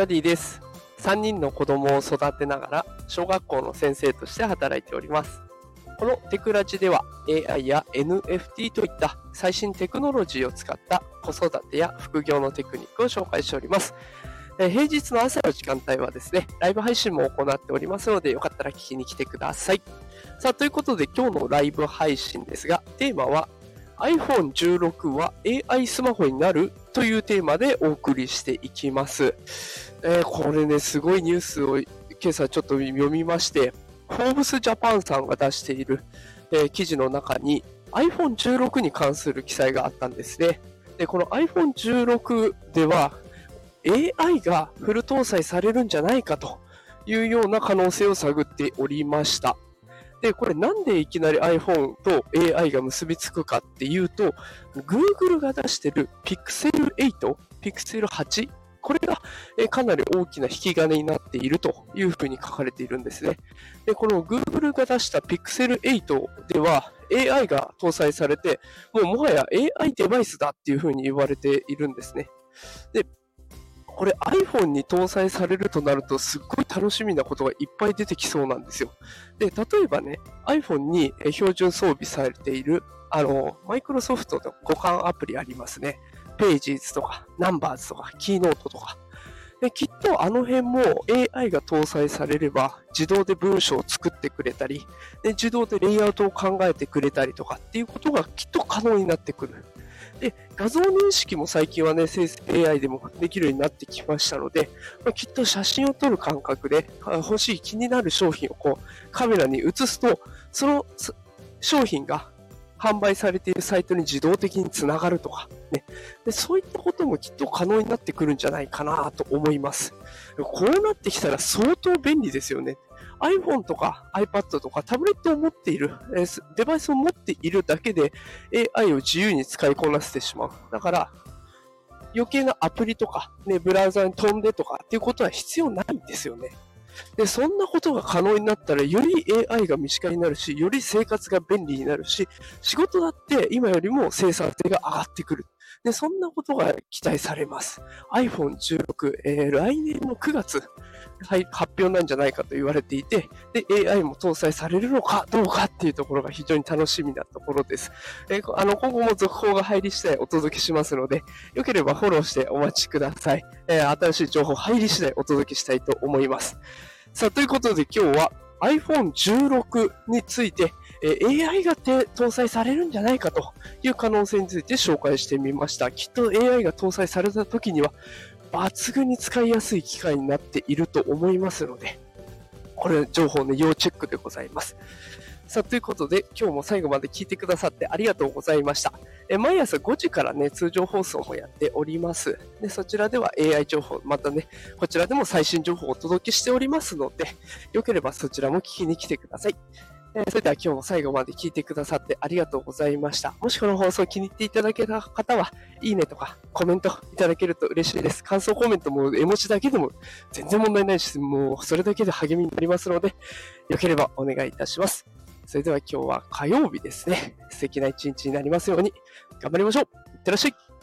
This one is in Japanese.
ダディです。3人の子供を育てながら、小学校の先生として働いております。このテクラジでは AI や NFT といった最新テクノロジーを使った子育てや副業のテクニックを紹介しております。え平日の朝の時間帯はですね、ライブ配信も行っておりますので、よかったら聞きに来てください。さあ、ということで今日のライブ配信ですが、テーマは iPhone16 は AI スマホになるというテーマでお送りしていきます。えーこれね、すごいニュースを今朝ちょっと読みまして、フォーブスジャパンさんが出している、えー記事の中に iPhone16 に関する記載があったんですね。で、この iPhone16 では AI がフル搭載されるんじゃないかというような可能性を探っておりました。で、これなんでいきなり iPhone と AI が結びつくかっていうと、Google が出してる Pixel 8、Pixel 8、これがかなり大きな引き金になっているというふうに書かれているんですね。で、この Google が出した Pixel 8では AI が搭載されて、もうもはや AI デバイスだっていうふうに言われているんですね。で、これ iPhone に搭載されるとなるとすっごい楽しみなことがいっぱい出てきそうなんですよ。で、例えばね、iPhone に標準装備されている、あの、マイクロソフトの互換アプリありますね。Pages とか Numbers とか Keynote とか。で、きっとあの辺も AI が搭載されれば自動で文章を作ってくれたり、で自動でレイアウトを考えてくれたりとかっていうことがきっと可能になってくる。で、画像認識も最近はね、生成 AI でもできるようになってきましたので、まあきっと写真を撮る感覚で欲しい気になる商品をこうカメラに映すと、その商品が販売されているサイトに自動的につながるとか、ね。で、そういったこともきっと可能になってくるんじゃないかなと思います。こうなってきたら相当便利ですよね。iPhone とか iPad とかタブレットを持っている、えデバイスを持っているだけで AI を自由に使いこなせてしまう。だから、余計なアプリとか、ね、ブラウザに飛んでとかっていうことは必要ないんですよね。で、そんなことが可能になったら、より AI が身近になるし、より生活が便利になるし、仕事だって今よりも生産性が上がってくる。で、そんなことが期待されます。iPhone16、えー来年の9月、はい、発表なんじゃないかと言われていて、で、AI も搭載されるのかどうかっていうところが非常に楽しみなところです。えーあの、今後も続報が入り次第お届けしますので、よければフォローしてお待ちください。えー新しい情報入り次第お届けしたいと思います。さあ、ということで今日は iPhone16 について、AI が搭載されるんじゃないかという可能性について紹介してみました。きっと AI が搭載された時には抜群に使いやすい機械になっていると思いますので、これ情報ね、要チェックでございます。さあ、ということで、今日も最後まで聞いてくださってありがとうございました。え毎朝5時からね、通常放送もやっております。で、そちらでは AI 情報、またね、こちらでも最新情報をお届けしておりますので、よければそちらも聞きに来てください。えそれでは今日も最後まで聞いてくださってありがとうございました。もしこの放送気に入っていただけた方は、いいねとかコメントいただけると嬉しいです。感想コメントも絵文字だけでも全然問題ないし、もうそれだけで励みになりますので、よければお願いいたします。それでは今日は火曜日ですね。素敵な一日になりますように頑張りましょう。いってらっしゃい。